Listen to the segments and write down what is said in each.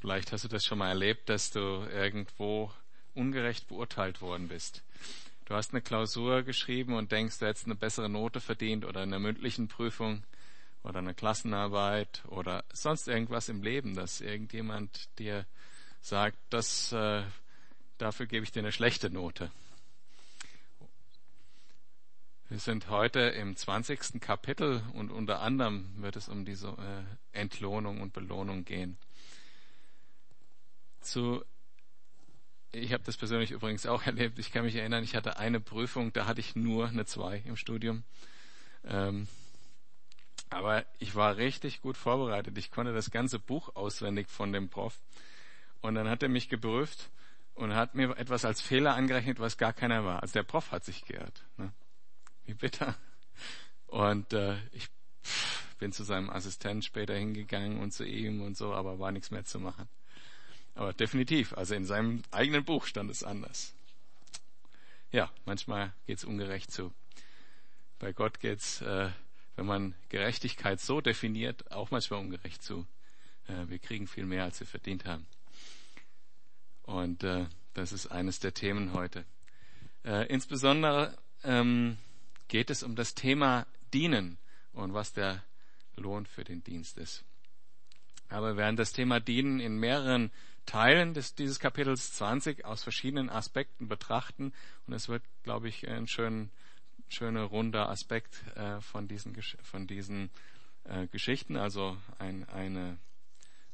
Vielleicht hast du das schon mal erlebt, dass du irgendwo ungerecht beurteilt worden bist. Du hast eine Klausur geschrieben und denkst, du hättest eine bessere Note verdient oder in einer mündlichen Prüfung oder eine Klassenarbeit oder sonst irgendwas im Leben, dass irgendjemand dir sagt, das, äh, dafür gebe ich dir eine schlechte Note. Wir sind heute im 20. Kapitel und unter anderem wird es um diese äh, Entlohnung und Belohnung gehen zu ich habe das persönlich übrigens auch erlebt. Ich kann mich erinnern, ich hatte eine Prüfung, da hatte ich nur eine 2 im Studium. Ähm, aber ich war richtig gut vorbereitet. Ich konnte das ganze Buch auswendig von dem Prof. Und dann hat er mich geprüft und hat mir etwas als Fehler angerechnet, was gar keiner war. Also der Prof hat sich geirrt. Ne? Wie bitter. Und äh, ich bin zu seinem Assistent später hingegangen und zu ihm und so, aber war nichts mehr zu machen. Aber definitiv, also in seinem eigenen Buch stand es anders. Ja, manchmal geht es ungerecht zu. Bei Gott geht's, äh, wenn man Gerechtigkeit so definiert, auch manchmal ungerecht zu. Äh, wir kriegen viel mehr, als wir verdient haben. Und äh, das ist eines der Themen heute. Äh, insbesondere ähm, geht es um das Thema Dienen und was der Lohn für den Dienst ist. Aber wir werden das Thema Dienen in mehreren Teilen des, dieses Kapitels 20 aus verschiedenen Aspekten betrachten. Und es wird, glaube ich, ein schön, schöner, runder Aspekt äh, von diesen, von diesen äh, Geschichten. Also ein, eine,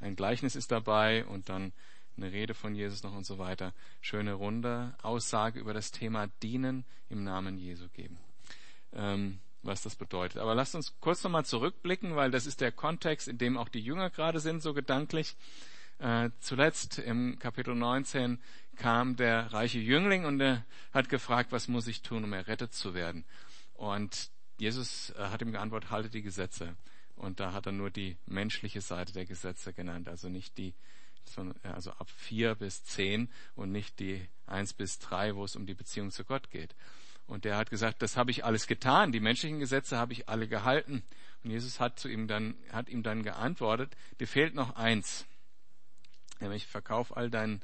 ein Gleichnis ist dabei und dann eine Rede von Jesus noch und so weiter. Schöne runde Aussage über das Thema Dienen im Namen Jesu geben. Ähm, was das bedeutet. Aber lasst uns kurz nochmal zurückblicken, weil das ist der Kontext, in dem auch die Jünger gerade sind, so gedanklich. Äh, zuletzt im Kapitel 19 kam der reiche Jüngling und er hat gefragt, was muss ich tun, um errettet zu werden? Und Jesus äh, hat ihm geantwortet, halte die Gesetze. Und da hat er nur die menschliche Seite der Gesetze genannt, also nicht die, also ab vier bis zehn und nicht die eins bis drei, wo es um die Beziehung zu Gott geht. Und der hat gesagt, das habe ich alles getan, die menschlichen Gesetze habe ich alle gehalten. Und Jesus hat zu ihm dann, hat ihm dann geantwortet, dir fehlt noch eins. Nämlich verkauf all deinen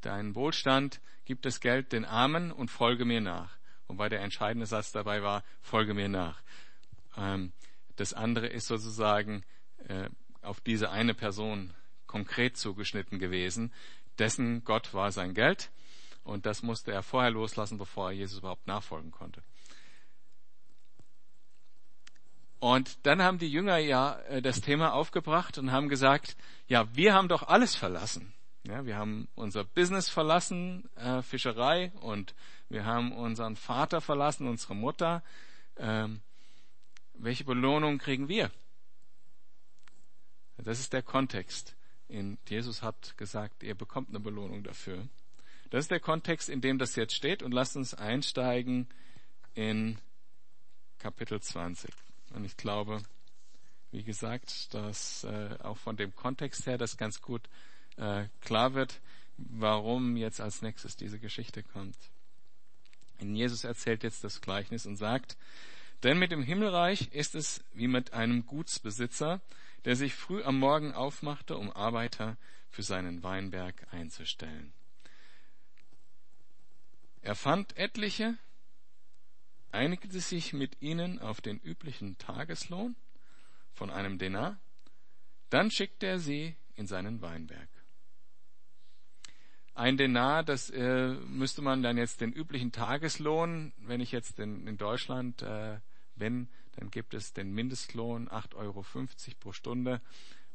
dein Wohlstand, gib das Geld den Armen und folge mir nach. Wobei der entscheidende Satz dabei war, folge mir nach. Ähm, das andere ist sozusagen äh, auf diese eine Person konkret zugeschnitten gewesen. Dessen Gott war sein Geld und das musste er vorher loslassen, bevor er Jesus überhaupt nachfolgen konnte. Und dann haben die Jünger ja äh, das Thema aufgebracht und haben gesagt, ja, wir haben doch alles verlassen. Ja, wir haben unser Business verlassen, äh, Fischerei, und wir haben unseren Vater verlassen, unsere Mutter. Ähm, welche Belohnung kriegen wir? Das ist der Kontext. In Jesus hat gesagt, ihr bekommt eine Belohnung dafür. Das ist der Kontext, in dem das jetzt steht und lasst uns einsteigen in Kapitel 20. Und ich glaube, wie gesagt, dass äh, auch von dem Kontext her das ganz gut äh, klar wird, warum jetzt als nächstes diese Geschichte kommt. Und Jesus erzählt jetzt das Gleichnis und sagt, denn mit dem Himmelreich ist es wie mit einem Gutsbesitzer, der sich früh am Morgen aufmachte, um Arbeiter für seinen Weinberg einzustellen. Er fand etliche, einigte sich mit ihnen auf den üblichen Tageslohn von einem Denar, dann schickte er sie in seinen Weinberg. Ein Denar, das äh, müsste man dann jetzt den üblichen Tageslohn, wenn ich jetzt in, in Deutschland äh, bin, dann gibt es den Mindestlohn 8,50 Euro pro Stunde.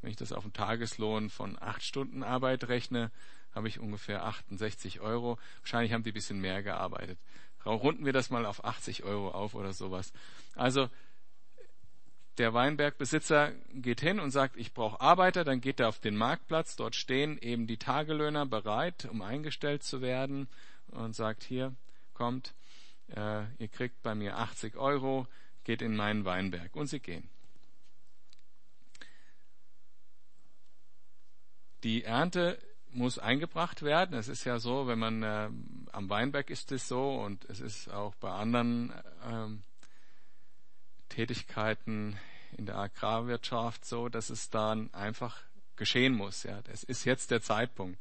Wenn ich das auf einen Tageslohn von acht Stunden Arbeit rechne, habe ich ungefähr 68 Euro. Wahrscheinlich haben die ein bisschen mehr gearbeitet. Runden wir das mal auf 80 Euro auf oder sowas. Also der Weinbergbesitzer geht hin und sagt, ich brauche Arbeiter, dann geht er auf den Marktplatz, dort stehen eben die Tagelöhner bereit, um eingestellt zu werden und sagt, hier, kommt, äh, ihr kriegt bei mir 80 Euro, geht in meinen Weinberg. Und sie gehen. Die Ernte muss eingebracht werden. Es ist ja so, wenn man äh, am Weinberg ist es so und es ist auch bei anderen ähm, Tätigkeiten in der Agrarwirtschaft so, dass es dann einfach geschehen muss. Ja, es ist jetzt der Zeitpunkt.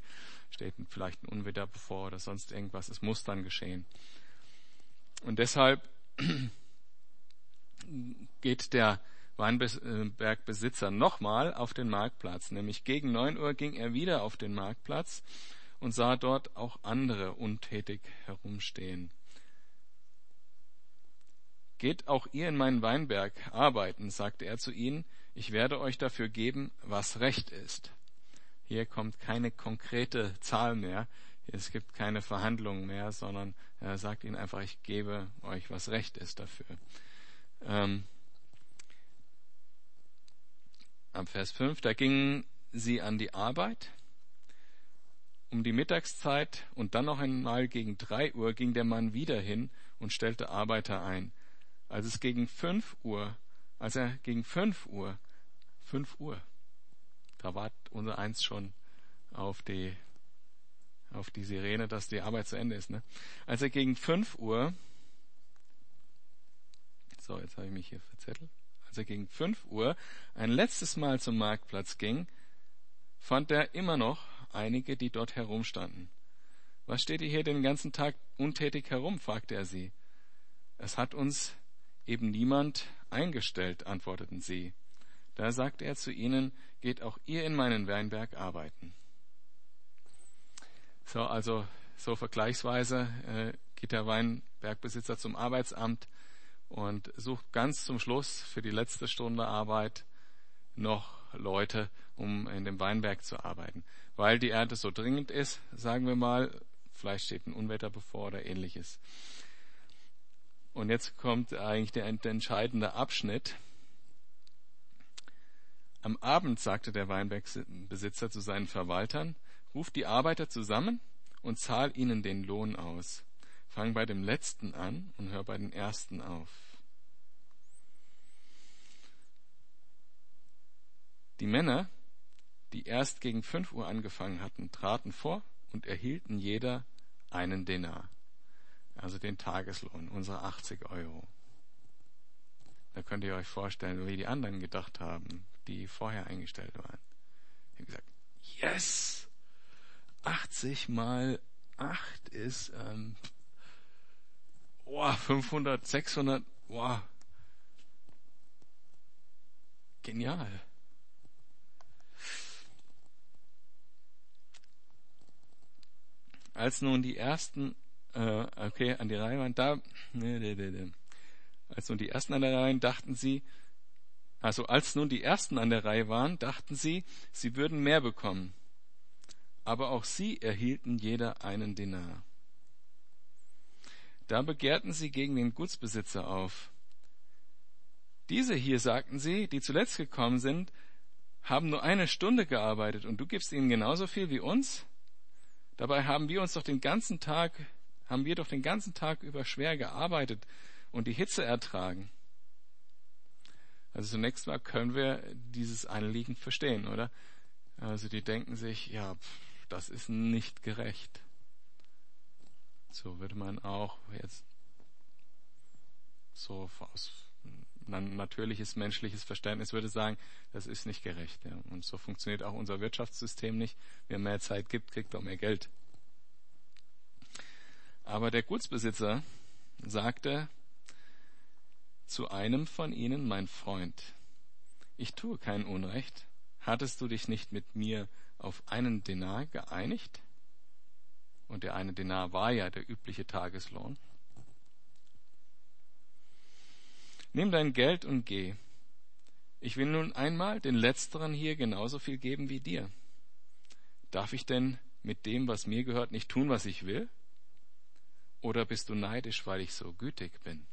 Steht vielleicht ein Unwetter bevor oder sonst irgendwas. Es muss dann geschehen. Und deshalb geht der Weinbergbesitzer nochmal auf den Marktplatz. Nämlich gegen neun Uhr ging er wieder auf den Marktplatz und sah dort auch andere untätig herumstehen. Geht auch ihr in meinen Weinberg arbeiten, sagte er zu ihnen, ich werde euch dafür geben, was recht ist. Hier kommt keine konkrete Zahl mehr, es gibt keine Verhandlungen mehr, sondern er sagt ihnen einfach, ich gebe euch, was recht ist dafür. Ähm, am Vers 5, da gingen sie an die Arbeit. Um die Mittagszeit und dann noch einmal gegen drei Uhr ging der Mann wieder hin und stellte Arbeiter ein. Als es gegen fünf Uhr, als er gegen fünf Uhr, fünf Uhr, da war unser Eins schon auf die, auf die Sirene, dass die Arbeit zu Ende ist, ne? Als er gegen fünf Uhr, so, jetzt habe ich mich hier verzettelt, als er gegen fünf Uhr ein letztes Mal zum Marktplatz ging, fand er immer noch einige, die dort herumstanden. Was steht ihr hier den ganzen Tag untätig herum? fragte er sie. Es hat uns Eben niemand eingestellt, antworteten sie. Da sagte er zu ihnen, geht auch ihr in meinen Weinberg arbeiten. So, also so vergleichsweise äh, geht der Weinbergbesitzer zum Arbeitsamt und sucht ganz zum Schluss für die letzte Stunde Arbeit noch Leute, um in dem Weinberg zu arbeiten. Weil die Ernte so dringend ist, sagen wir mal, vielleicht steht ein Unwetter bevor oder ähnliches. Und jetzt kommt eigentlich der, der entscheidende Abschnitt. Am Abend sagte der Weinbergbesitzer zu seinen Verwaltern, ruft die Arbeiter zusammen und zahl ihnen den Lohn aus. Fang bei dem letzten an und hör bei den ersten auf. Die Männer, die erst gegen fünf Uhr angefangen hatten, traten vor und erhielten jeder einen Denar also den Tageslohn, unsere 80 Euro. Da könnt ihr euch vorstellen, wie die anderen gedacht haben, die vorher eingestellt waren. Die haben gesagt, yes! 80 mal 8 ist ähm, oh, 500, 600, wow. Genial. Als nun die ersten äh, okay, an die Reihe waren, da, ne, ne, ne, ne. Als nun die ersten an der Reihe dachten sie, also als nun die ersten an der Reihe waren, dachten sie, sie würden mehr bekommen. Aber auch sie erhielten jeder einen Denar. Da begehrten sie gegen den Gutsbesitzer auf. Diese hier, sagten sie, die zuletzt gekommen sind, haben nur eine Stunde gearbeitet und du gibst ihnen genauso viel wie uns? Dabei haben wir uns doch den ganzen Tag haben wir doch den ganzen Tag über schwer gearbeitet und die Hitze ertragen. Also zunächst mal können wir dieses Anliegen verstehen, oder? Also die denken sich, ja, das ist nicht gerecht. So würde man auch jetzt so aus natürliches menschliches Verständnis würde sagen, das ist nicht gerecht. Ja. Und so funktioniert auch unser Wirtschaftssystem nicht. Wer mehr Zeit gibt, kriegt auch mehr Geld. Aber der Gutsbesitzer sagte zu einem von ihnen, mein Freund, ich tue kein Unrecht. Hattest du dich nicht mit mir auf einen Denar geeinigt? Und der eine Denar war ja der übliche Tageslohn. Nimm dein Geld und geh. Ich will nun einmal den Letzteren hier genauso viel geben wie dir. Darf ich denn mit dem, was mir gehört, nicht tun, was ich will? Oder bist du neidisch, weil ich so gütig bin?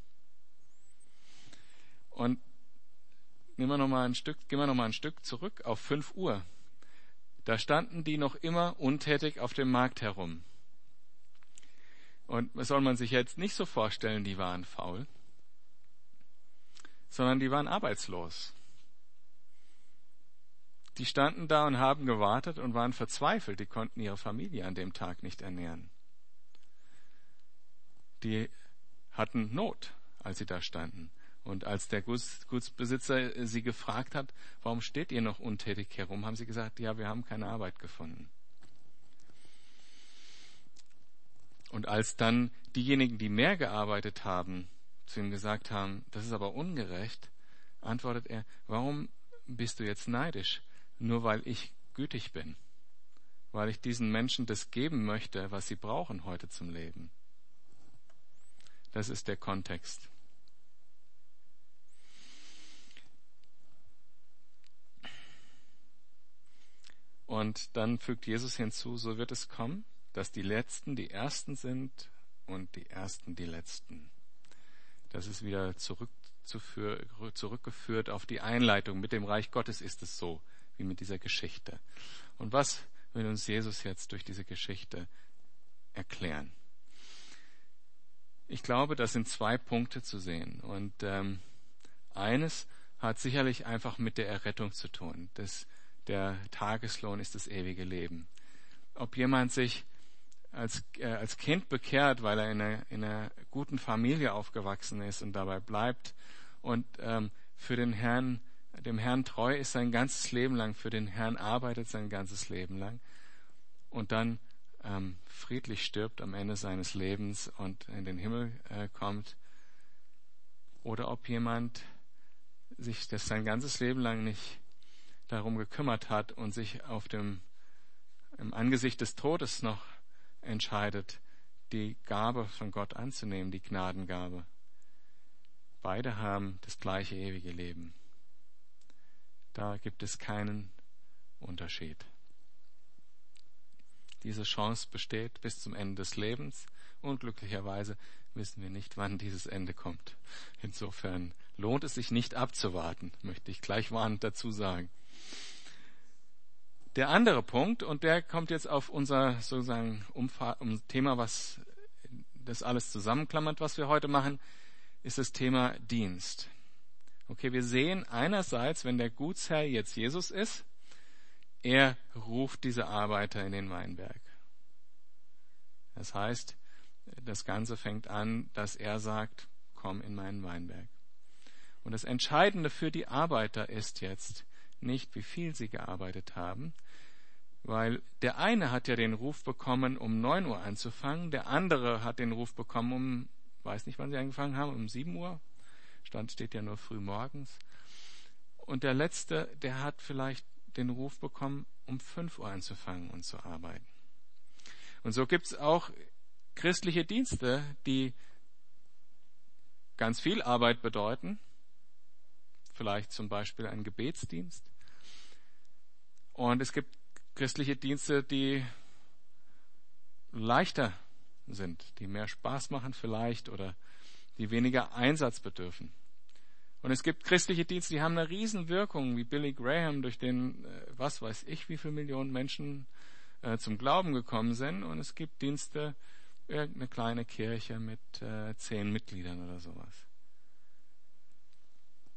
Und nehmen wir noch mal ein Stück, gehen wir noch mal ein Stück zurück auf 5 Uhr. Da standen die noch immer untätig auf dem Markt herum. Und soll man sich jetzt nicht so vorstellen, die waren faul, sondern die waren arbeitslos. Die standen da und haben gewartet und waren verzweifelt, die konnten ihre Familie an dem Tag nicht ernähren die hatten Not, als sie da standen. Und als der Gutsbesitzer sie gefragt hat, warum steht ihr noch untätig herum, haben sie gesagt, ja, wir haben keine Arbeit gefunden. Und als dann diejenigen, die mehr gearbeitet haben, zu ihm gesagt haben, das ist aber ungerecht, antwortet er, warum bist du jetzt neidisch? Nur weil ich gütig bin, weil ich diesen Menschen das geben möchte, was sie brauchen heute zum Leben. Das ist der Kontext. Und dann fügt Jesus hinzu, so wird es kommen, dass die Letzten die Ersten sind und die Ersten die Letzten. Das ist wieder zurückgeführt auf die Einleitung. Mit dem Reich Gottes ist es so, wie mit dieser Geschichte. Und was will uns Jesus jetzt durch diese Geschichte erklären? Ich glaube, das sind zwei Punkte zu sehen. Und ähm, eines hat sicherlich einfach mit der Errettung zu tun. Das, der Tageslohn ist das ewige Leben. Ob jemand sich als, äh, als Kind bekehrt, weil er in einer, in einer guten Familie aufgewachsen ist und dabei bleibt. Und ähm, für den Herrn, dem Herrn treu ist sein ganzes Leben lang, für den Herrn arbeitet sein ganzes Leben lang. Und dann ähm, friedlich stirbt am Ende seines Lebens und in den Himmel äh, kommt, oder ob jemand sich das sein ganzes Leben lang nicht darum gekümmert hat und sich auf dem im Angesicht des Todes noch entscheidet, die Gabe von Gott anzunehmen, die Gnadengabe. Beide haben das gleiche ewige Leben. Da gibt es keinen Unterschied. Diese Chance besteht bis zum Ende des Lebens und glücklicherweise wissen wir nicht, wann dieses Ende kommt. Insofern lohnt es sich nicht abzuwarten, möchte ich gleich warnend dazu sagen. Der andere Punkt, und der kommt jetzt auf unser sozusagen Umfa um Thema, was das alles zusammenklammert, was wir heute machen, ist das Thema Dienst. Okay, wir sehen einerseits, wenn der Gutsherr jetzt Jesus ist, er ruft diese Arbeiter in den Weinberg. Das heißt, das Ganze fängt an, dass er sagt, komm in meinen Weinberg. Und das Entscheidende für die Arbeiter ist jetzt nicht, wie viel sie gearbeitet haben, weil der eine hat ja den Ruf bekommen, um neun Uhr anzufangen, der andere hat den Ruf bekommen, um, weiß nicht, wann sie angefangen haben, um sieben Uhr. Stand steht ja nur früh morgens. Und der letzte, der hat vielleicht den Ruf bekommen, um fünf Uhr anzufangen und zu arbeiten. Und so gibt es auch christliche Dienste, die ganz viel Arbeit bedeuten. Vielleicht zum Beispiel ein Gebetsdienst. Und es gibt christliche Dienste, die leichter sind, die mehr Spaß machen vielleicht oder die weniger Einsatz bedürfen. Und es gibt christliche Dienste, die haben eine Riesenwirkung, wie Billy Graham, durch den, äh, was weiß ich, wie viele Millionen Menschen äh, zum Glauben gekommen sind. Und es gibt Dienste, irgendeine kleine Kirche mit äh, zehn Mitgliedern oder sowas.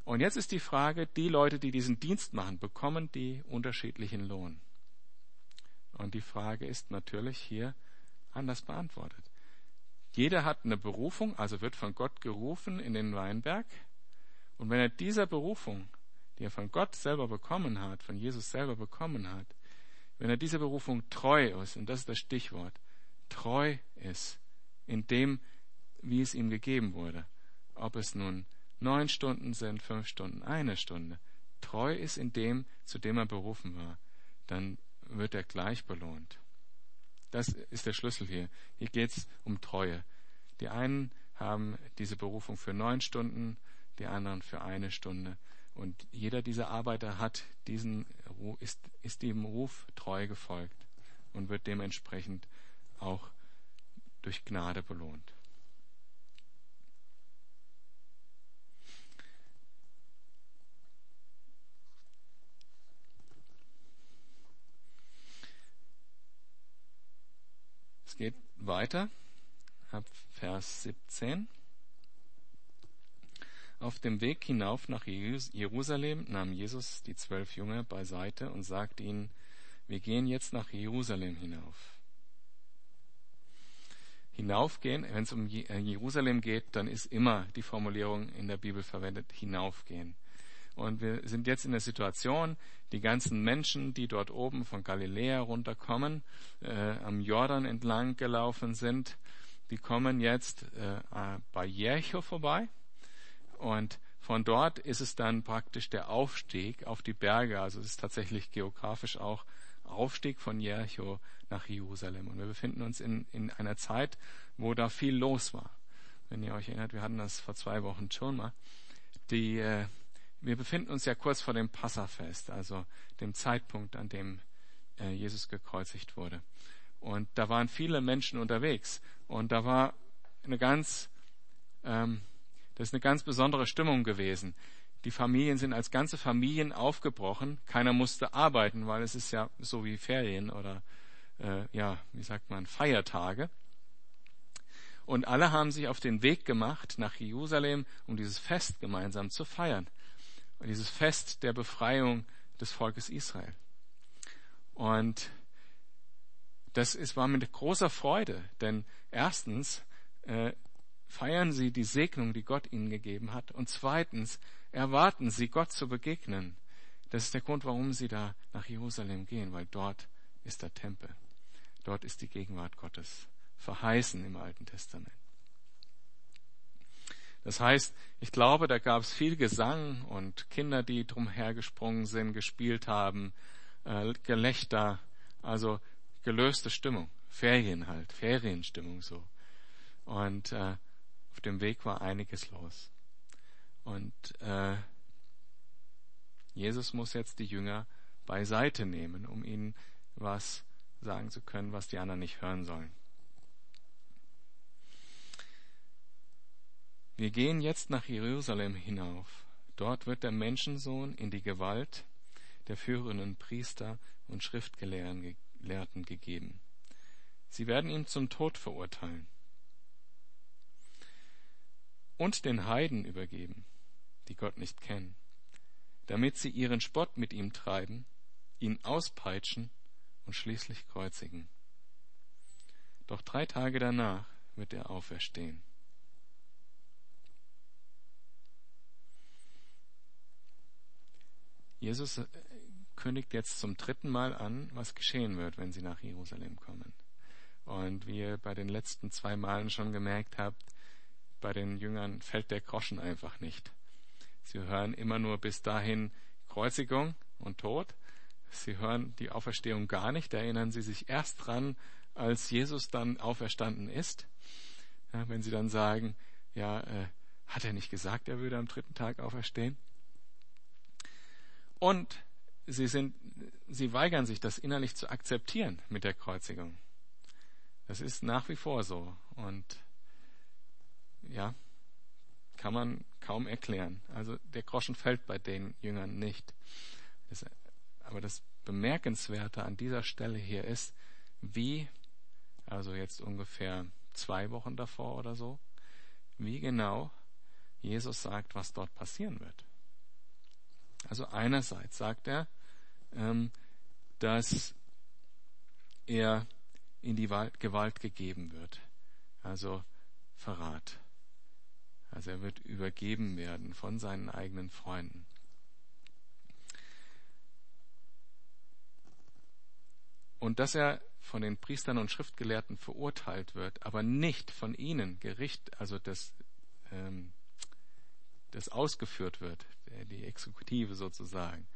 Und jetzt ist die Frage, die Leute, die diesen Dienst machen, bekommen die unterschiedlichen Lohn? Und die Frage ist natürlich hier anders beantwortet. Jeder hat eine Berufung, also wird von Gott gerufen in den Weinberg. Und wenn er dieser Berufung, die er von Gott selber bekommen hat, von Jesus selber bekommen hat, wenn er dieser Berufung treu ist, und das ist das Stichwort, treu ist in dem, wie es ihm gegeben wurde, ob es nun neun Stunden sind, fünf Stunden, eine Stunde, treu ist in dem, zu dem er berufen war, dann wird er gleich belohnt. Das ist der Schlüssel hier. Hier geht es um Treue. Die einen haben diese Berufung für neun Stunden, die anderen für eine Stunde. Und jeder dieser Arbeiter hat diesen, ist, ist dem Ruf treu gefolgt und wird dementsprechend auch durch Gnade belohnt. Es geht weiter ab Vers 17. Auf dem Weg hinauf nach Jerusalem nahm Jesus die zwölf Jünger beiseite und sagte ihnen, wir gehen jetzt nach Jerusalem hinauf. hinaufgehen. Wenn es um äh, Jerusalem geht, dann ist immer die Formulierung in der Bibel verwendet, hinaufgehen. Und wir sind jetzt in der Situation, die ganzen Menschen, die dort oben von Galiläa runterkommen, äh, am Jordan entlang gelaufen sind, die kommen jetzt äh, bei Jericho vorbei. Und von dort ist es dann praktisch der Aufstieg auf die Berge. Also es ist tatsächlich geografisch auch Aufstieg von Jericho nach Jerusalem. Und wir befinden uns in, in einer Zeit, wo da viel los war. Wenn ihr euch erinnert, wir hatten das vor zwei Wochen schon mal. Die, äh, wir befinden uns ja kurz vor dem Passafest, also dem Zeitpunkt, an dem äh, Jesus gekreuzigt wurde. Und da waren viele Menschen unterwegs. Und da war eine ganz, ähm, das ist eine ganz besondere Stimmung gewesen. Die Familien sind als ganze Familien aufgebrochen. Keiner musste arbeiten, weil es ist ja so wie Ferien oder äh, ja, wie sagt man, Feiertage. Und alle haben sich auf den Weg gemacht nach Jerusalem, um dieses Fest gemeinsam zu feiern. Dieses Fest der Befreiung des Volkes Israel. Und das ist, war mit großer Freude, denn erstens äh, feiern sie die Segnung, die Gott ihnen gegeben hat, und zweitens erwarten sie, Gott zu begegnen. Das ist der Grund, warum sie da nach Jerusalem gehen, weil dort ist der Tempel. Dort ist die Gegenwart Gottes verheißen im Alten Testament. Das heißt, ich glaube, da gab es viel Gesang und Kinder, die drumhergesprungen sind, gespielt haben, äh, Gelächter, also gelöste Stimmung, Ferien halt, Ferienstimmung so. Und äh, auf dem Weg war einiges los. Und äh, Jesus muss jetzt die Jünger beiseite nehmen, um ihnen was sagen zu können, was die anderen nicht hören sollen. Wir gehen jetzt nach Jerusalem hinauf. Dort wird der Menschensohn in die Gewalt der führenden Priester und Schriftgelehrten gegeben. Sie werden ihn zum Tod verurteilen und den Heiden übergeben, die Gott nicht kennen, damit sie ihren Spott mit ihm treiben, ihn auspeitschen und schließlich kreuzigen. Doch drei Tage danach wird er auferstehen. Jesus äh, kündigt jetzt zum dritten Mal an, was geschehen wird, wenn sie nach Jerusalem kommen. Und wie ihr bei den letzten zwei Malen schon gemerkt habt, bei den Jüngern fällt der Groschen einfach nicht. Sie hören immer nur bis dahin Kreuzigung und Tod. Sie hören die Auferstehung gar nicht. Da erinnern sie sich erst dran, als Jesus dann auferstanden ist. Ja, wenn sie dann sagen, ja, äh, hat er nicht gesagt, er würde am dritten Tag auferstehen? Und sie sind, sie weigern sich, das innerlich zu akzeptieren mit der Kreuzigung. Das ist nach wie vor so. Und ja, kann man kaum erklären. Also der Groschen fällt bei den Jüngern nicht. Das, aber das Bemerkenswerte an dieser Stelle hier ist, wie, also jetzt ungefähr zwei Wochen davor oder so, wie genau Jesus sagt, was dort passieren wird. Also einerseits sagt er, ähm, dass er in die Gewalt gegeben wird. Also Verrat. Also er wird übergeben werden von seinen eigenen Freunden. Und dass er von den Priestern und Schriftgelehrten verurteilt wird, aber nicht von ihnen Gericht, also das, ähm, das ausgeführt wird, die Exekutive sozusagen,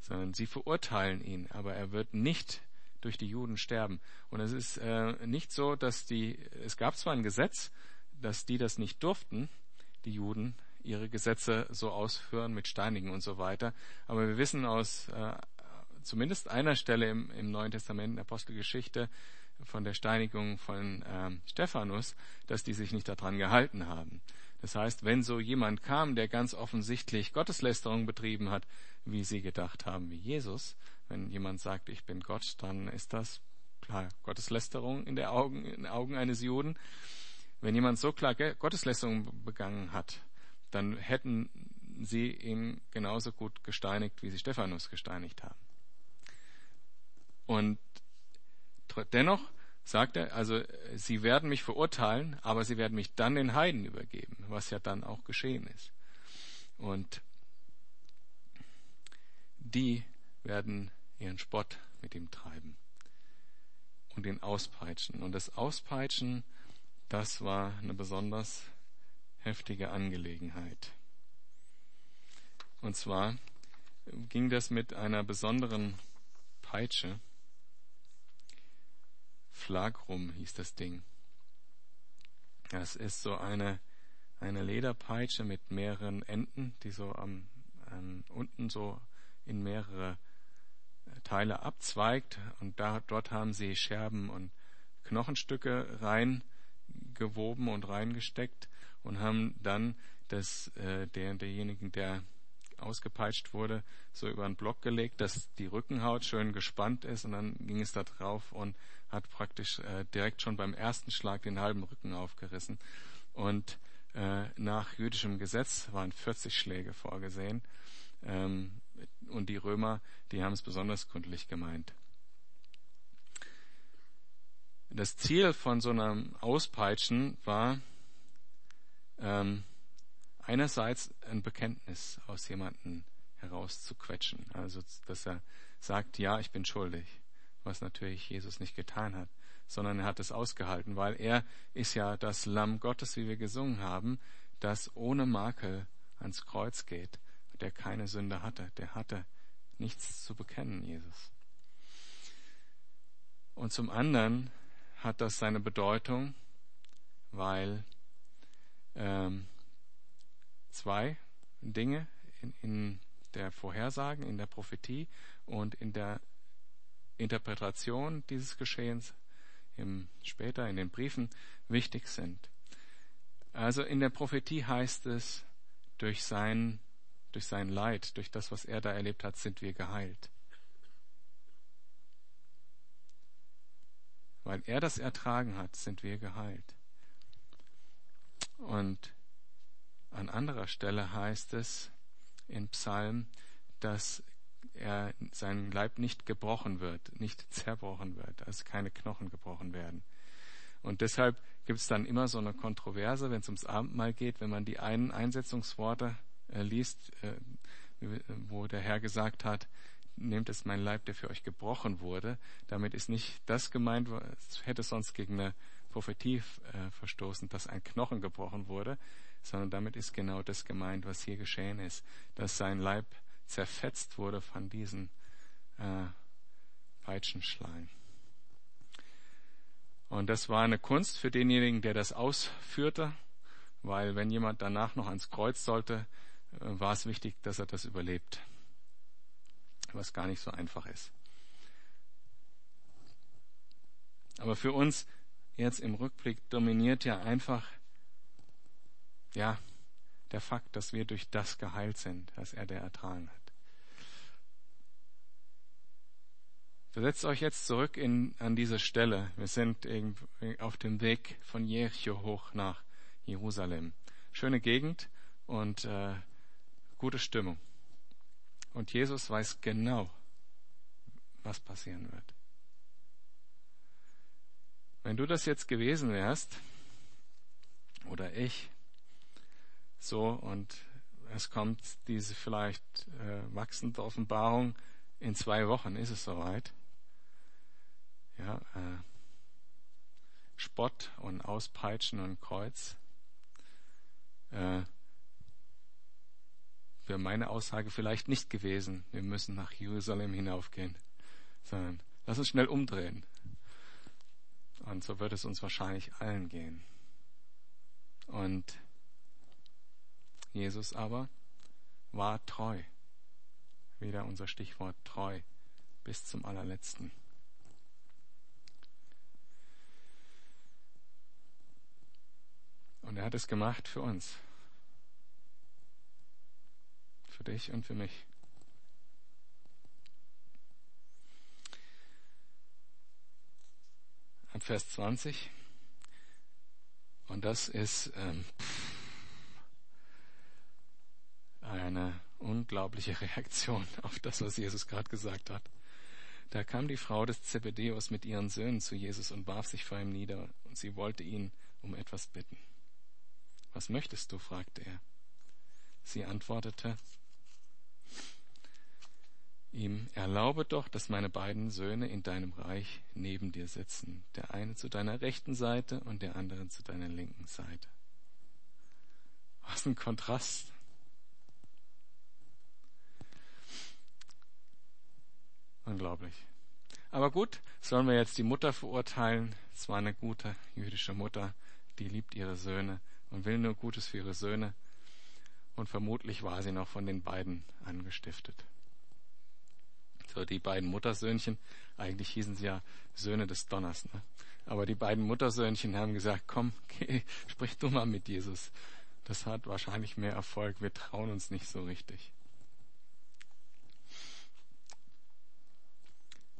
sondern sie verurteilen ihn, aber er wird nicht durch die Juden sterben. Und es ist äh, nicht so, dass die, es gab zwar ein Gesetz, dass die das nicht durften, die Juden ihre Gesetze so ausführen mit Steinigen und so weiter. Aber wir wissen aus äh, zumindest einer Stelle im, im Neuen Testament, in der Apostelgeschichte, von der Steinigung von ähm, Stephanus, dass die sich nicht daran gehalten haben. Das heißt, wenn so jemand kam, der ganz offensichtlich Gotteslästerung betrieben hat, wie sie gedacht haben, wie Jesus, wenn jemand sagt, ich bin Gott, dann ist das klar Gotteslästerung in, Augen, in den Augen eines Juden. Wenn jemand so klar Gotteslästerung begangen hat, dann hätten sie ihn genauso gut gesteinigt, wie sie Stephanus gesteinigt haben. Und dennoch sagt er, also sie werden mich verurteilen, aber sie werden mich dann den Heiden übergeben, was ja dann auch geschehen ist. Und die werden ihren Spott mit ihm treiben und ihn auspeitschen. Und das Auspeitschen, das war eine besonders heftige Angelegenheit. Und zwar ging das mit einer besonderen Peitsche. Flagrum hieß das Ding. Das ist so eine, eine Lederpeitsche mit mehreren Enden, die so am, am unten so in mehrere Teile abzweigt und da, dort haben sie Scherben und Knochenstücke reingewoben und reingesteckt und haben dann das, äh, der, derjenigen, der ausgepeitscht wurde, so über einen Block gelegt, dass die Rückenhaut schön gespannt ist und dann ging es da drauf und hat praktisch äh, direkt schon beim ersten Schlag den halben Rücken aufgerissen. Und äh, nach jüdischem Gesetz waren 40 Schläge vorgesehen. Ähm, und die Römer, die haben es besonders gründlich gemeint. Das Ziel von so einem Auspeitschen war ähm, einerseits ein Bekenntnis aus jemandem herauszuquetschen, also dass er sagt, ja, ich bin schuldig, was natürlich Jesus nicht getan hat, sondern er hat es ausgehalten, weil er ist ja das Lamm Gottes, wie wir gesungen haben, das ohne Makel ans Kreuz geht der keine Sünde hatte. Der hatte nichts zu bekennen, Jesus. Und zum anderen hat das seine Bedeutung, weil ähm, zwei Dinge in, in der Vorhersagen, in der Prophetie und in der Interpretation dieses Geschehens im, später in den Briefen wichtig sind. Also in der Prophetie heißt es, durch sein durch sein Leid, durch das, was er da erlebt hat, sind wir geheilt. Weil er das ertragen hat, sind wir geheilt. Und an anderer Stelle heißt es in Psalm, dass er sein Leib nicht gebrochen wird, nicht zerbrochen wird, also keine Knochen gebrochen werden. Und deshalb gibt es dann immer so eine Kontroverse, wenn es ums Abendmahl geht, wenn man die einen Einsetzungsworte äh, liest, äh, wo der Herr gesagt hat, nehmt es mein Leib, der für euch gebrochen wurde. Damit ist nicht das gemeint, es hätte sonst gegen eine Prophetie äh, verstoßen, dass ein Knochen gebrochen wurde, sondern damit ist genau das gemeint, was hier geschehen ist, dass sein Leib zerfetzt wurde von diesen äh, Peitschenschleien. Und das war eine Kunst für denjenigen, der das ausführte, weil wenn jemand danach noch ans Kreuz sollte, äh, war es wichtig, dass er das überlebt, was gar nicht so einfach ist. Aber für uns jetzt im Rückblick dominiert ja einfach, ja, der Fakt, dass wir durch das geheilt sind, dass er der ertragen hat. Versetzt euch jetzt zurück in, an diese Stelle. Wir sind auf dem Weg von Jericho hoch nach Jerusalem. Schöne Gegend und äh, gute Stimmung. Und Jesus weiß genau, was passieren wird. Wenn du das jetzt gewesen wärst, oder ich, so, und es kommt diese vielleicht äh, wachsende Offenbarung, in zwei Wochen ist es soweit. Ja, äh, Spott und Auspeitschen und Kreuz. Äh, wäre meine Aussage vielleicht nicht gewesen, wir müssen nach Jerusalem hinaufgehen, sondern lass uns schnell umdrehen. Und so wird es uns wahrscheinlich allen gehen. Und Jesus aber war treu. Wieder unser Stichwort treu bis zum allerletzten. Und er hat es gemacht für uns für dich und für mich. Ab Vers 20. Und das ist ähm, eine unglaubliche Reaktion auf das, was Jesus gerade gesagt hat. Da kam die Frau des Zebedeus mit ihren Söhnen zu Jesus und warf sich vor ihm nieder, und sie wollte ihn um etwas bitten. Was möchtest du? fragte er. Sie antwortete ihm, erlaube doch, dass meine beiden Söhne in deinem Reich neben dir sitzen, der eine zu deiner rechten Seite und der andere zu deiner linken Seite. Was ein Kontrast. Unglaublich. Aber gut, sollen wir jetzt die Mutter verurteilen? Es war eine gute jüdische Mutter, die liebt ihre Söhne und will nur Gutes für ihre Söhne. Und vermutlich war sie noch von den beiden angestiftet. So, die beiden Muttersöhnchen, eigentlich hießen sie ja Söhne des Donners, ne? Aber die beiden Muttersöhnchen haben gesagt, komm, geh, sprich du mal mit Jesus. Das hat wahrscheinlich mehr Erfolg. Wir trauen uns nicht so richtig.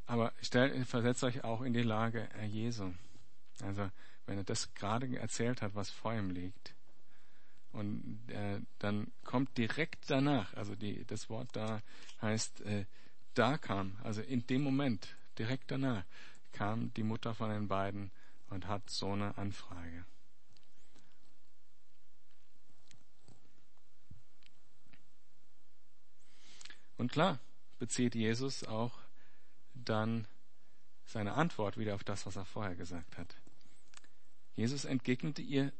Aber stellt, versetzt euch auch in die Lage Jesu. Also, wenn er das gerade erzählt hat, was vor ihm liegt, und äh, dann kommt direkt danach, also die, das Wort da heißt, äh, da kam, also in dem Moment, direkt danach, kam die Mutter von den beiden und hat so eine Anfrage. Und klar bezieht Jesus auch dann seine Antwort wieder auf das, was er vorher gesagt hat. Jesus entgegnete ihr,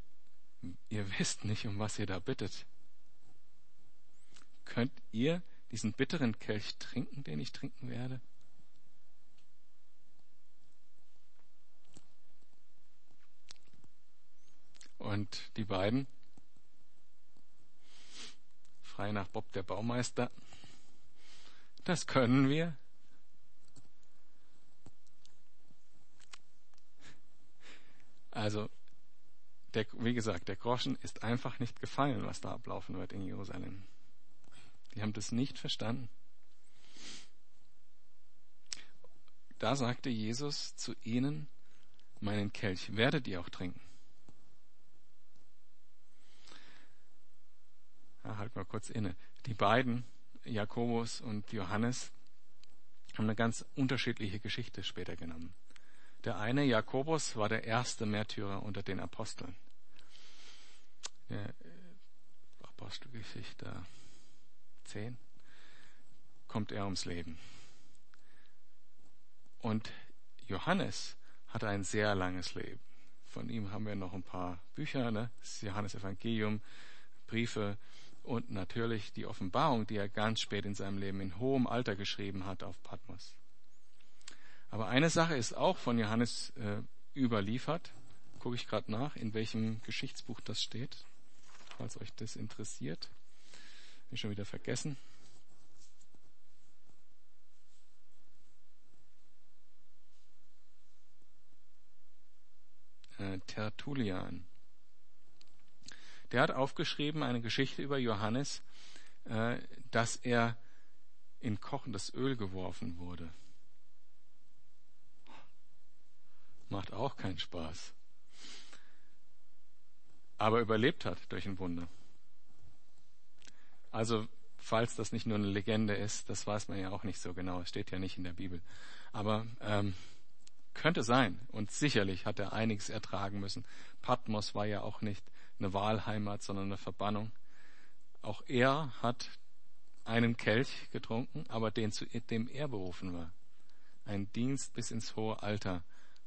ihr wisst nicht, um was ihr da bittet. Könnt ihr diesen bitteren Kelch trinken, den ich trinken werde? Und die beiden, frei nach Bob der Baumeister, das können wir. Also, der, wie gesagt, der Groschen ist einfach nicht gefallen, was da ablaufen wird in Jerusalem. Die haben das nicht verstanden. Da sagte Jesus zu ihnen, meinen Kelch werdet ihr auch trinken. Ja, halt mal kurz inne. Die beiden Jakobus und Johannes haben eine ganz unterschiedliche Geschichte später genommen. Der eine, Jakobus, war der erste Märtyrer unter den Aposteln. Apostelgeschichte 10 kommt er ums Leben. Und Johannes hatte ein sehr langes Leben. Von ihm haben wir noch ein paar Bücher, ne? das Johannes Evangelium, Briefe, und natürlich die Offenbarung, die er ganz spät in seinem Leben in hohem Alter geschrieben hat auf Patmos. Aber eine Sache ist auch von Johannes äh, überliefert. Gucke ich gerade nach, in welchem Geschichtsbuch das steht, falls euch das interessiert. Bin schon wieder vergessen. Äh, Tertullian der hat aufgeschrieben eine Geschichte über Johannes, äh, dass er in kochendes Öl geworfen wurde. Macht auch keinen Spaß. Aber überlebt hat durch ein Wunder. Also, falls das nicht nur eine Legende ist, das weiß man ja auch nicht so genau. Es steht ja nicht in der Bibel. Aber ähm, könnte sein. Und sicherlich hat er einiges ertragen müssen. Patmos war ja auch nicht eine Wahlheimat, sondern eine Verbannung. Auch er hat einen Kelch getrunken, aber den, zu dem er berufen war. Ein Dienst bis ins hohe Alter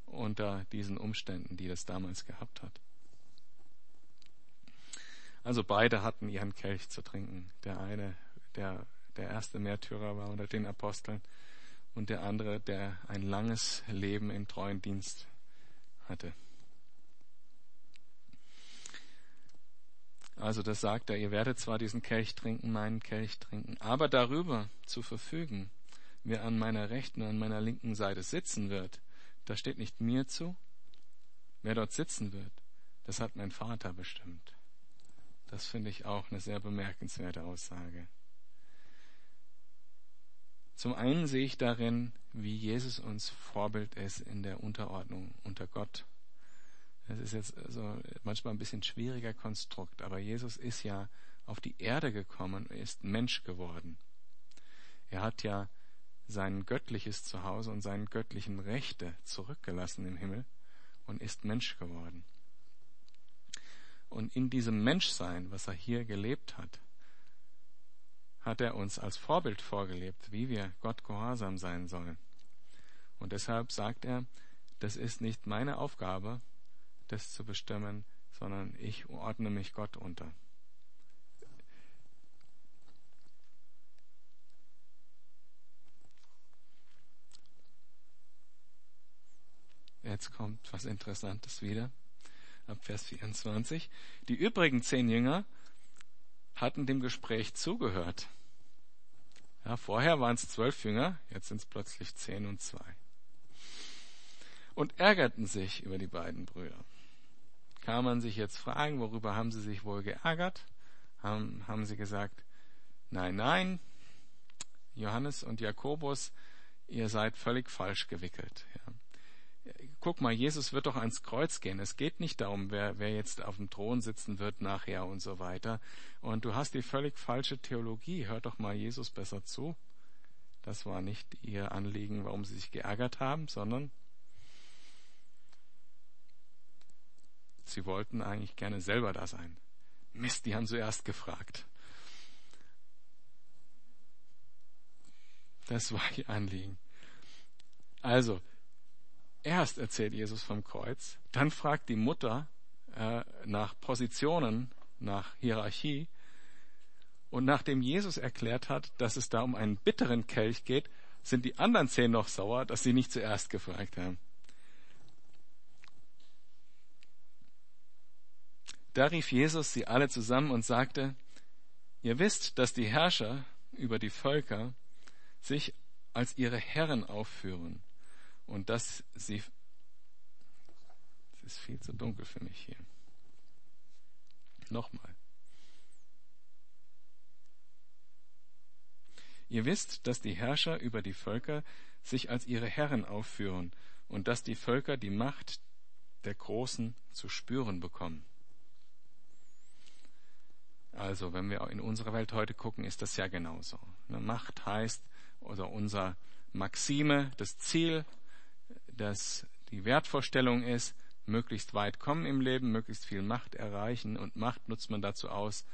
unter diesen Umständen, die das damals gehabt hat. Also beide hatten ihren Kelch zu trinken. Der eine, der, der erste Märtyrer war unter den Aposteln und der andere, der ein langes Leben im treuen Dienst hatte. Also das sagt er, ihr werdet zwar diesen Kelch trinken, meinen Kelch trinken, aber darüber zu verfügen, wer an meiner rechten und an meiner linken Seite sitzen wird, das steht nicht mir zu. Wer dort sitzen wird, das hat mein Vater bestimmt. Das finde ich auch eine sehr bemerkenswerte Aussage. Zum einen sehe ich darin, wie Jesus uns Vorbild ist in der Unterordnung unter Gott das ist jetzt so manchmal ein bisschen schwieriger Konstrukt, aber Jesus ist ja auf die Erde gekommen, ist Mensch geworden. Er hat ja sein göttliches Zuhause und seine göttlichen Rechte zurückgelassen im Himmel und ist Mensch geworden. Und in diesem Menschsein, was er hier gelebt hat, hat er uns als Vorbild vorgelebt, wie wir Gott gehorsam sein sollen. Und deshalb sagt er, das ist nicht meine Aufgabe, das zu bestimmen, sondern ich ordne mich Gott unter. Jetzt kommt was Interessantes wieder. Ab Vers 24. Die übrigen zehn Jünger hatten dem Gespräch zugehört. Ja, vorher waren es zwölf Jünger, jetzt sind es plötzlich zehn und zwei. Und ärgerten sich über die beiden Brüder. Kann man sich jetzt fragen, worüber haben sie sich wohl geärgert? Haben, haben sie gesagt, nein, nein, Johannes und Jakobus, ihr seid völlig falsch gewickelt. Ja guck mal, Jesus wird doch ans Kreuz gehen. Es geht nicht darum, wer, wer jetzt auf dem Thron sitzen wird nachher und so weiter. Und du hast die völlig falsche Theologie. Hör doch mal Jesus besser zu. Das war nicht ihr Anliegen, warum sie sich geärgert haben, sondern sie wollten eigentlich gerne selber da sein. Mist, die haben zuerst gefragt. Das war ihr Anliegen. Also, Erst erzählt Jesus vom Kreuz, dann fragt die Mutter äh, nach Positionen, nach Hierarchie. Und nachdem Jesus erklärt hat, dass es da um einen bitteren Kelch geht, sind die anderen zehn noch sauer, dass sie nicht zuerst gefragt haben. Da rief Jesus sie alle zusammen und sagte, ihr wisst, dass die Herrscher über die Völker sich als ihre Herren aufführen und dass sie. Es ist viel zu dunkel für mich hier. Nochmal. Ihr wisst, dass die Herrscher über die Völker sich als ihre Herren aufführen und dass die Völker die Macht der Großen zu spüren bekommen. Also, wenn wir in unsere Welt heute gucken, ist das ja genauso. Eine Macht heißt, oder unser Maxime, das Ziel dass die Wertvorstellung ist, möglichst weit kommen im Leben, möglichst viel Macht erreichen und Macht nutzt man dazu aus,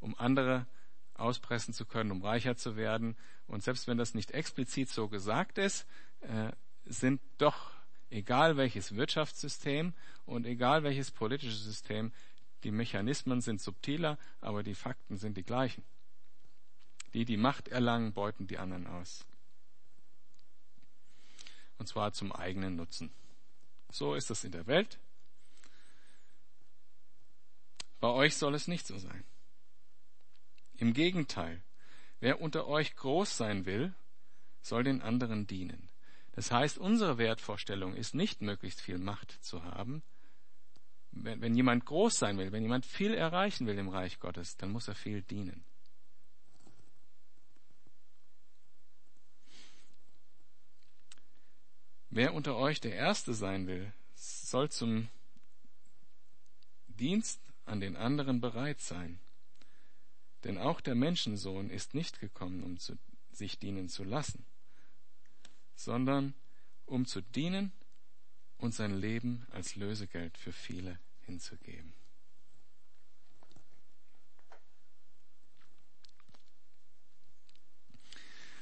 um andere auspressen zu können, um reicher zu werden. Und selbst wenn das nicht explizit so gesagt ist, äh, sind doch, egal welches Wirtschaftssystem und egal welches politische System, die Mechanismen sind subtiler, aber die Fakten sind die gleichen. Die, die Macht erlangen, beuten die anderen aus und zwar zum eigenen Nutzen. So ist das in der Welt. Bei euch soll es nicht so sein. Im Gegenteil, wer unter euch groß sein will, soll den anderen dienen. Das heißt, unsere Wertvorstellung ist nicht möglichst viel Macht zu haben. Wenn, wenn jemand groß sein will, wenn jemand viel erreichen will im Reich Gottes, dann muss er viel dienen. Wer unter euch der Erste sein will, soll zum Dienst an den anderen bereit sein. Denn auch der Menschensohn ist nicht gekommen, um zu, sich dienen zu lassen, sondern um zu dienen und sein Leben als Lösegeld für viele hinzugeben.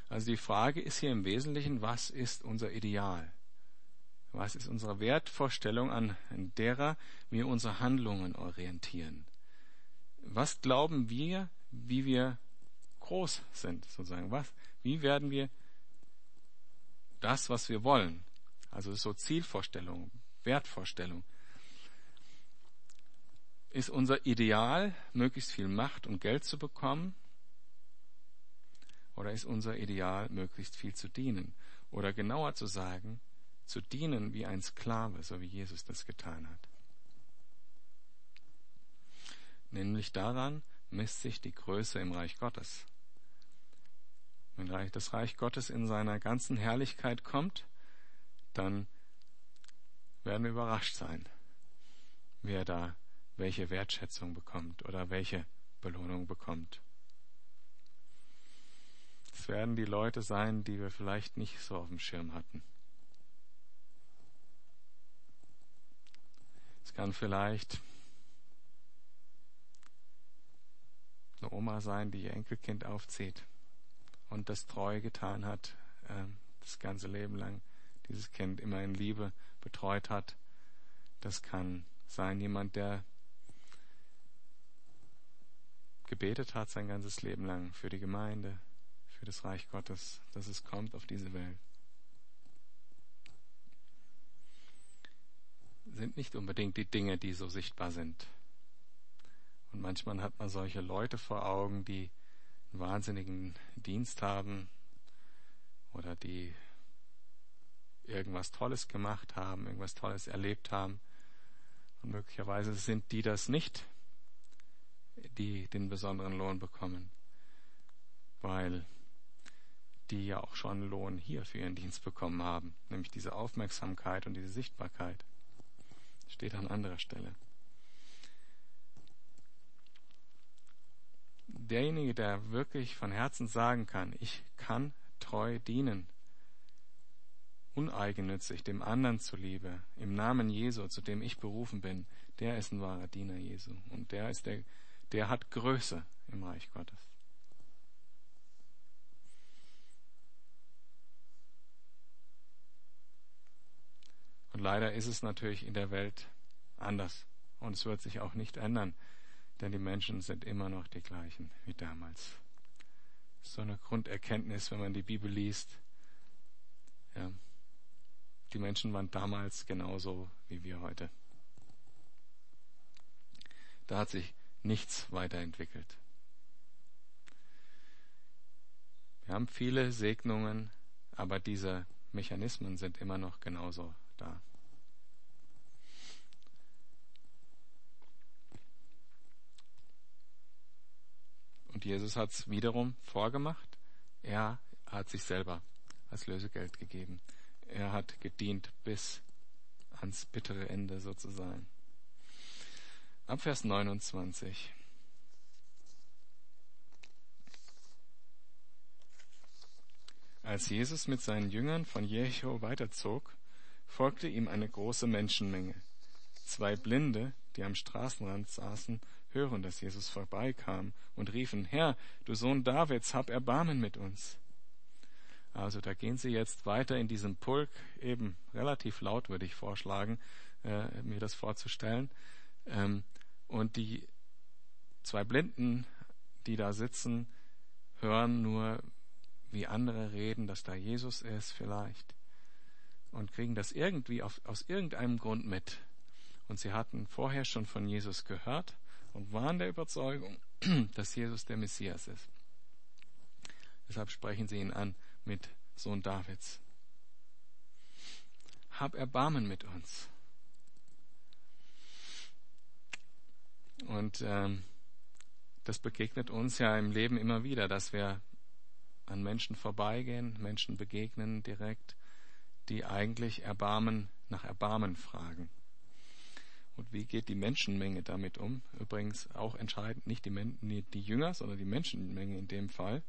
Also die Frage ist hier im Wesentlichen, was ist unser Ideal? Was ist unsere Wertvorstellung, an derer wir unsere Handlungen orientieren? Was glauben wir, wie wir groß sind, sozusagen? Was, wie werden wir das, was wir wollen? Also so Zielvorstellung, Wertvorstellung. Ist unser Ideal, möglichst viel Macht und Geld zu bekommen? Oder ist unser Ideal, möglichst viel zu dienen? Oder genauer zu sagen, zu dienen wie ein Sklave, so wie Jesus das getan hat. Nämlich daran misst sich die Größe im Reich Gottes. Wenn das Reich Gottes in seiner ganzen Herrlichkeit kommt, dann werden wir überrascht sein, wer da welche Wertschätzung bekommt oder welche Belohnung bekommt. Es werden die Leute sein, die wir vielleicht nicht so auf dem Schirm hatten. Es kann vielleicht eine Oma sein, die ihr Enkelkind aufzieht und das treu getan hat, äh, das ganze Leben lang dieses Kind immer in Liebe betreut hat. Das kann sein jemand, der gebetet hat sein ganzes Leben lang für die Gemeinde, für das Reich Gottes, dass es kommt auf diese Welt. Sind nicht unbedingt die Dinge, die so sichtbar sind. Und manchmal hat man solche Leute vor Augen, die einen wahnsinnigen Dienst haben oder die irgendwas Tolles gemacht haben, irgendwas Tolles erlebt haben. Und möglicherweise sind die das nicht, die den besonderen Lohn bekommen, weil die ja auch schon Lohn hier für ihren Dienst bekommen haben, nämlich diese Aufmerksamkeit und diese Sichtbarkeit. Steht an anderer Stelle. Derjenige, der wirklich von Herzen sagen kann, ich kann treu dienen, uneigennützig, dem anderen zuliebe, im Namen Jesu, zu dem ich berufen bin, der ist ein wahrer Diener Jesu. Und der ist der, der hat Größe im Reich Gottes. Und leider ist es natürlich in der Welt anders. Und es wird sich auch nicht ändern, denn die Menschen sind immer noch die gleichen wie damals. So eine Grunderkenntnis, wenn man die Bibel liest. Ja, die Menschen waren damals genauso wie wir heute. Da hat sich nichts weiterentwickelt. Wir haben viele Segnungen, aber diese Mechanismen sind immer noch genauso da. Und Jesus hat es wiederum vorgemacht. Er hat sich selber als Lösegeld gegeben er hat gedient bis ans bittere Ende sozusagen. Ab Vers 29. Als Jesus mit seinen Jüngern von Jericho weiterzog, folgte ihm eine große Menschenmenge. Zwei Blinde, die am Straßenrand saßen, hören, dass Jesus vorbeikam und riefen, Herr, du Sohn Davids, hab Erbarmen mit uns. Also da gehen Sie jetzt weiter in diesem Pulk, eben relativ laut würde ich vorschlagen, äh, mir das vorzustellen. Ähm, und die zwei Blinden, die da sitzen, hören nur, wie andere reden, dass da Jesus ist vielleicht und kriegen das irgendwie auf, aus irgendeinem Grund mit. Und sie hatten vorher schon von Jesus gehört und waren der Überzeugung, dass Jesus der Messias ist. Deshalb sprechen sie ihn an mit Sohn Davids. Hab Erbarmen mit uns. Und ähm, das begegnet uns ja im Leben immer wieder, dass wir an Menschen vorbeigehen, Menschen begegnen direkt, die eigentlich Erbarmen nach Erbarmen fragen. Und wie geht die Menschenmenge damit um? Übrigens auch entscheidend nicht die, Men die Jünger, sondern die Menschenmenge in dem Fall.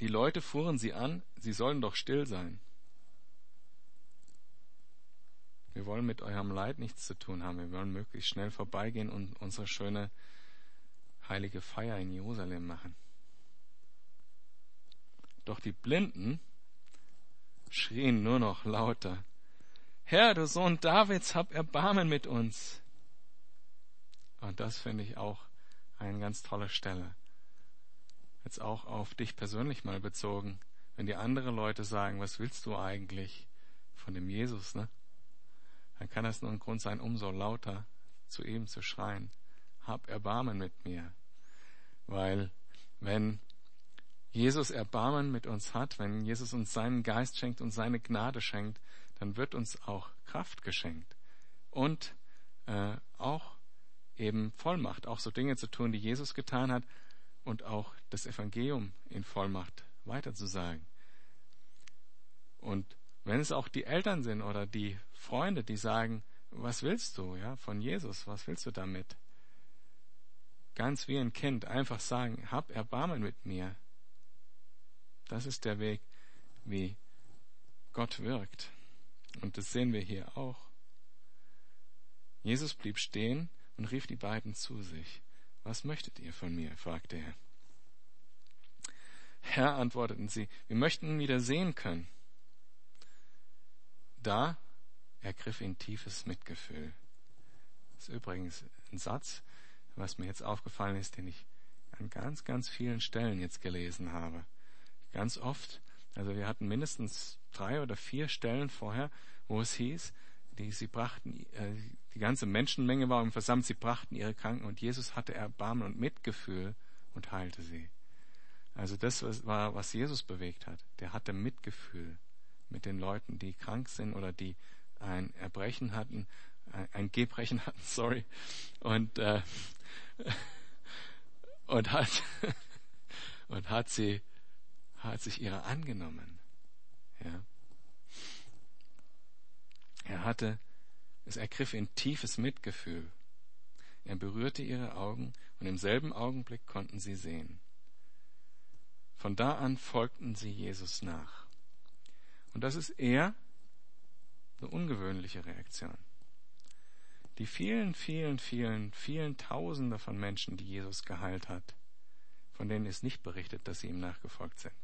Die Leute fuhren sie an, sie sollen doch still sein. Wir wollen mit eurem Leid nichts zu tun haben. Wir wollen möglichst schnell vorbeigehen und unsere schöne heilige Feier in Jerusalem machen. Doch die Blinden schrien nur noch lauter. Herr, du Sohn Davids, hab Erbarmen mit uns. Und das finde ich auch eine ganz tolle Stelle jetzt auch auf dich persönlich mal bezogen, wenn die andere Leute sagen, was willst du eigentlich von dem Jesus, ne? Dann kann das nur ein Grund sein, umso lauter zu ihm zu schreien. Hab Erbarmen mit mir. Weil wenn Jesus Erbarmen mit uns hat, wenn Jesus uns seinen Geist schenkt und seine Gnade schenkt, dann wird uns auch Kraft geschenkt. Und äh, auch eben Vollmacht, auch so Dinge zu tun, die Jesus getan hat, und auch das Evangelium in Vollmacht weiterzusagen. Und wenn es auch die Eltern sind oder die Freunde, die sagen, was willst du, ja, von Jesus, was willst du damit? ganz wie ein Kind einfach sagen, hab Erbarmen mit mir. Das ist der Weg, wie Gott wirkt. Und das sehen wir hier auch. Jesus blieb stehen und rief die beiden zu sich. Was möchtet ihr von mir? fragte er. Herr, antworteten sie, wir möchten ihn wieder sehen können. Da ergriff ihn tiefes Mitgefühl. Das ist übrigens ein Satz, was mir jetzt aufgefallen ist, den ich an ganz, ganz vielen Stellen jetzt gelesen habe. Ganz oft, also wir hatten mindestens drei oder vier Stellen vorher, wo es hieß, die sie brachten, äh, die ganze Menschenmenge war im Versammelt, sie brachten ihre Kranken und Jesus hatte Erbarmen und Mitgefühl und heilte sie. Also das war, was Jesus bewegt hat. Der hatte Mitgefühl mit den Leuten, die krank sind oder die ein Erbrechen hatten, ein Gebrechen hatten, sorry, und äh, und hat und hat sie hat sich ihrer angenommen. Ja. Er hatte, es ergriff ihn tiefes Mitgefühl. Er berührte ihre Augen und im selben Augenblick konnten sie sehen. Von da an folgten sie Jesus nach. Und das ist eher eine ungewöhnliche Reaktion. Die vielen, vielen, vielen, vielen Tausende von Menschen, die Jesus geheilt hat, von denen ist nicht berichtet, dass sie ihm nachgefolgt sind.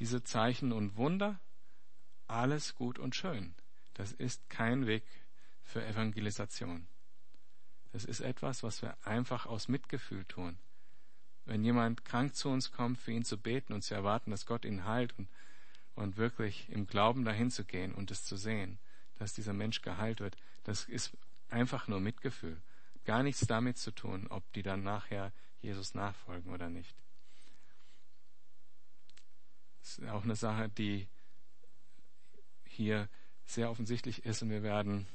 Diese Zeichen und Wunder, alles gut und schön. Das ist kein Weg für Evangelisation. Das ist etwas, was wir einfach aus Mitgefühl tun. Wenn jemand krank zu uns kommt, für ihn zu beten und zu erwarten, dass Gott ihn heilt und, und wirklich im Glauben dahin zu gehen und es zu sehen, dass dieser Mensch geheilt wird, das ist einfach nur Mitgefühl. Gar nichts damit zu tun, ob die dann nachher Jesus nachfolgen oder nicht. Ist auch eine Sache, die hier sehr offensichtlich ist und wir werden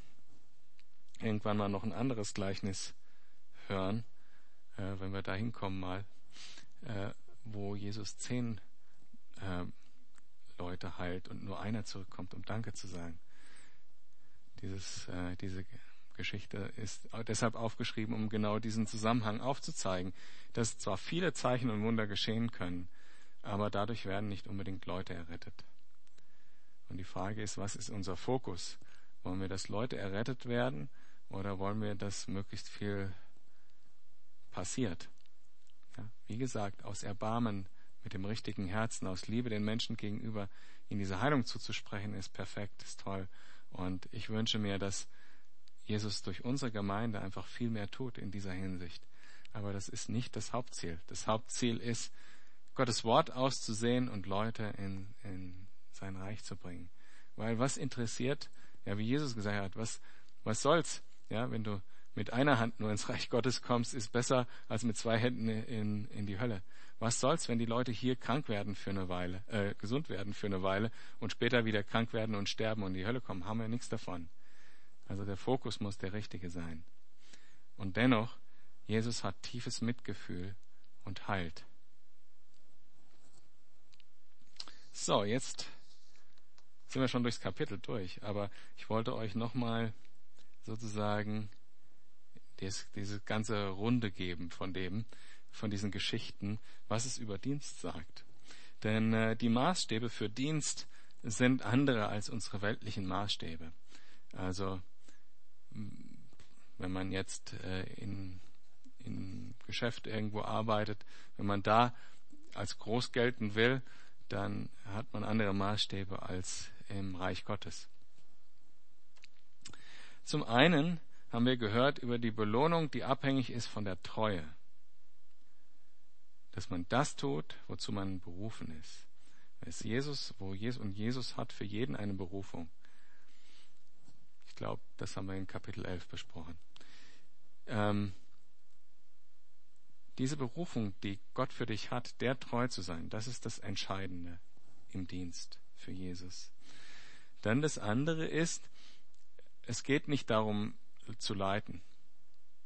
irgendwann mal noch ein anderes Gleichnis hören, äh, wenn wir da hinkommen mal, äh, wo Jesus zehn äh, Leute heilt und nur einer zurückkommt, um Danke zu sagen. Dieses, äh, diese Geschichte ist deshalb aufgeschrieben, um genau diesen Zusammenhang aufzuzeigen, dass zwar viele Zeichen und Wunder geschehen können, aber dadurch werden nicht unbedingt Leute errettet. Und die Frage ist, was ist unser Fokus? Wollen wir, dass Leute errettet werden oder wollen wir, dass möglichst viel passiert? Ja, wie gesagt, aus Erbarmen mit dem richtigen Herzen, aus Liebe den Menschen gegenüber, ihnen diese Heilung zuzusprechen, ist perfekt, ist toll. Und ich wünsche mir, dass Jesus durch unsere Gemeinde einfach viel mehr tut in dieser Hinsicht. Aber das ist nicht das Hauptziel. Das Hauptziel ist, Gottes Wort auszusehen und Leute in, in sein Reich zu bringen. Weil was interessiert, ja, wie Jesus gesagt hat, was, was soll's, ja, wenn du mit einer Hand nur ins Reich Gottes kommst, ist besser als mit zwei Händen in, in die Hölle. Was soll's, wenn die Leute hier krank werden für eine Weile, äh, gesund werden für eine Weile und später wieder krank werden und sterben und in die Hölle kommen, haben wir nichts davon. Also der Fokus muss der richtige sein. Und dennoch, Jesus hat tiefes Mitgefühl und heilt. So, jetzt sind wir schon durchs Kapitel durch, aber ich wollte euch nochmal sozusagen dies, diese ganze Runde geben von dem, von diesen Geschichten, was es über Dienst sagt. Denn äh, die Maßstäbe für Dienst sind andere als unsere weltlichen Maßstäbe. Also wenn man jetzt äh, in, in Geschäft irgendwo arbeitet, wenn man da als groß gelten will, dann hat man andere Maßstäbe als im Reich Gottes. Zum einen haben wir gehört über die Belohnung, die abhängig ist von der Treue. Dass man das tut, wozu man berufen ist. Es Jesus, wo Jesus, und Jesus hat für jeden eine Berufung. Ich glaube, das haben wir in Kapitel 11 besprochen. Ähm, diese Berufung, die Gott für dich hat, der treu zu sein, das ist das Entscheidende im Dienst für Jesus. Dann das andere ist, es geht nicht darum zu leiten,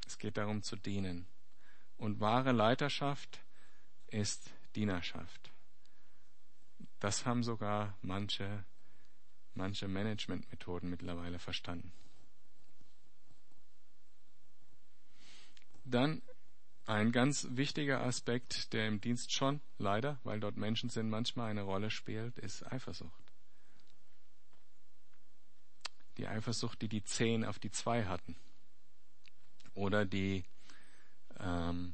es geht darum zu dienen. Und wahre Leiterschaft ist Dienerschaft. Das haben sogar manche, manche Managementmethoden mittlerweile verstanden. Dann ein ganz wichtiger Aspekt, der im Dienst schon leider, weil dort Menschen sind, manchmal eine Rolle spielt, ist Eifersucht. Die Eifersucht, die die zehn auf die zwei hatten. Oder die ähm,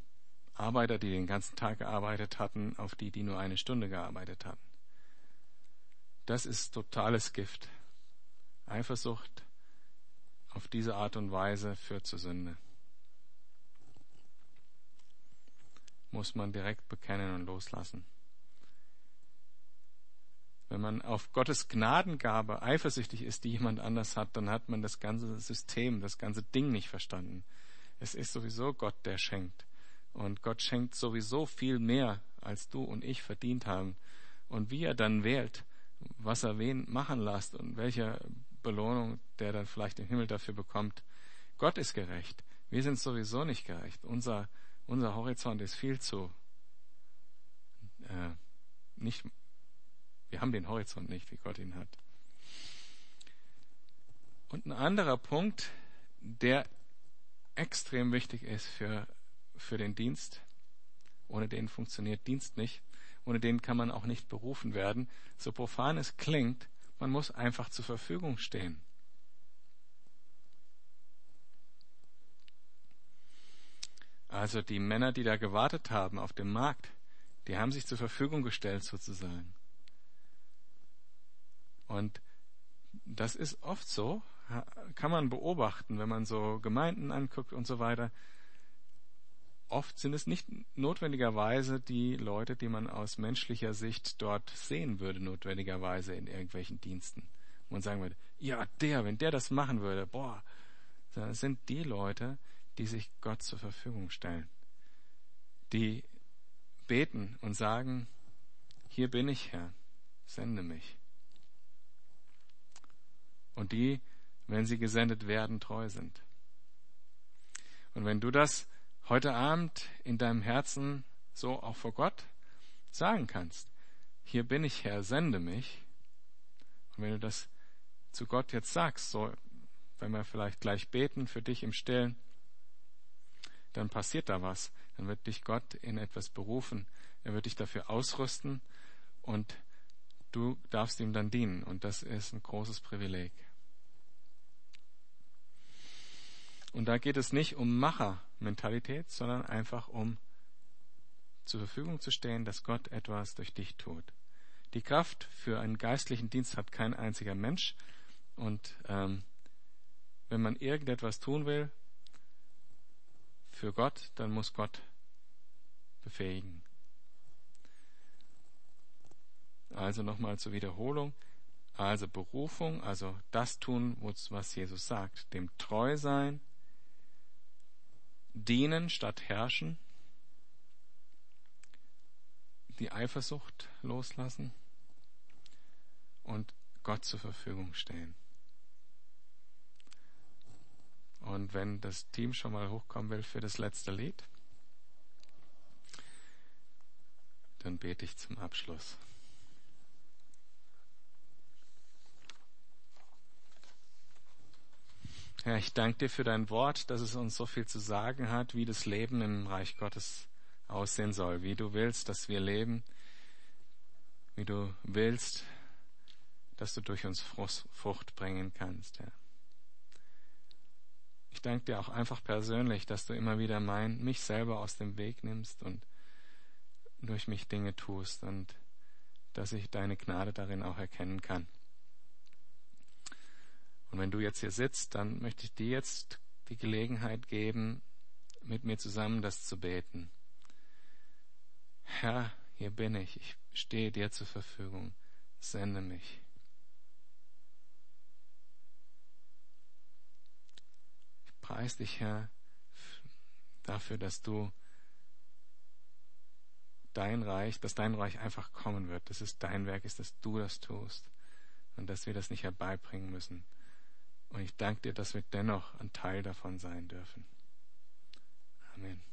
Arbeiter, die den ganzen Tag gearbeitet hatten, auf die, die nur eine Stunde gearbeitet hatten. Das ist totales Gift. Eifersucht auf diese Art und Weise führt zur Sünde. Muss man direkt bekennen und loslassen. Wenn man auf Gottes Gnadengabe eifersüchtig ist, die jemand anders hat, dann hat man das ganze System, das ganze Ding nicht verstanden. Es ist sowieso Gott, der schenkt. Und Gott schenkt sowieso viel mehr, als du und ich verdient haben. Und wie er dann wählt, was er wen machen lässt und welche Belohnung der dann vielleicht im Himmel dafür bekommt. Gott ist gerecht. Wir sind sowieso nicht gerecht. Unser unser Horizont ist viel zu äh, nicht. Wir haben den Horizont nicht, wie Gott ihn hat. Und ein anderer Punkt, der extrem wichtig ist für, für den Dienst, ohne den funktioniert Dienst nicht, ohne den kann man auch nicht berufen werden, so profan es klingt, man muss einfach zur Verfügung stehen. Also die Männer, die da gewartet haben auf dem Markt, die haben sich zur Verfügung gestellt sozusagen. Und das ist oft so, kann man beobachten, wenn man so Gemeinden anguckt und so weiter. Oft sind es nicht notwendigerweise die Leute, die man aus menschlicher Sicht dort sehen würde, notwendigerweise in irgendwelchen Diensten. Und man sagen würde, ja, der, wenn der das machen würde, boah, es sind die Leute, die sich Gott zur Verfügung stellen, die beten und sagen, hier bin ich Herr, sende mich. Und die, wenn sie gesendet werden, treu sind. Und wenn du das heute Abend in deinem Herzen so auch vor Gott sagen kannst, hier bin ich Herr, sende mich, und wenn du das zu Gott jetzt sagst, so, wenn wir vielleicht gleich beten für dich im Stillen, dann passiert da was. Dann wird dich Gott in etwas berufen. Er wird dich dafür ausrüsten und du darfst ihm dann dienen. Und das ist ein großes Privileg. Und da geht es nicht um Machermentalität, sondern einfach um zur Verfügung zu stehen, dass Gott etwas durch dich tut. Die Kraft für einen geistlichen Dienst hat kein einziger Mensch. Und ähm, wenn man irgendetwas tun will, für Gott, dann muss Gott befähigen. Also nochmal zur Wiederholung. Also Berufung, also das tun, was Jesus sagt. Dem treu sein, dienen statt herrschen, die Eifersucht loslassen und Gott zur Verfügung stehen. Und wenn das Team schon mal hochkommen will für das letzte Lied, dann bete ich zum Abschluss. Herr, ich danke dir für dein Wort, dass es uns so viel zu sagen hat, wie das Leben im Reich Gottes aussehen soll, wie du willst, dass wir leben, wie du willst, dass du durch uns Frucht bringen kannst, Herr. Ich danke dir auch einfach persönlich, dass du immer wieder mein, mich selber aus dem Weg nimmst und durch mich Dinge tust und dass ich deine Gnade darin auch erkennen kann. Und wenn du jetzt hier sitzt, dann möchte ich dir jetzt die Gelegenheit geben, mit mir zusammen das zu beten. Herr, hier bin ich, ich stehe dir zur Verfügung, sende mich. Preis dich, Herr, dafür, dass du dein Reich, dass dein Reich einfach kommen wird, dass es dein Werk ist, dass du das tust und dass wir das nicht herbeibringen müssen. Und ich danke dir, dass wir dennoch ein Teil davon sein dürfen. Amen.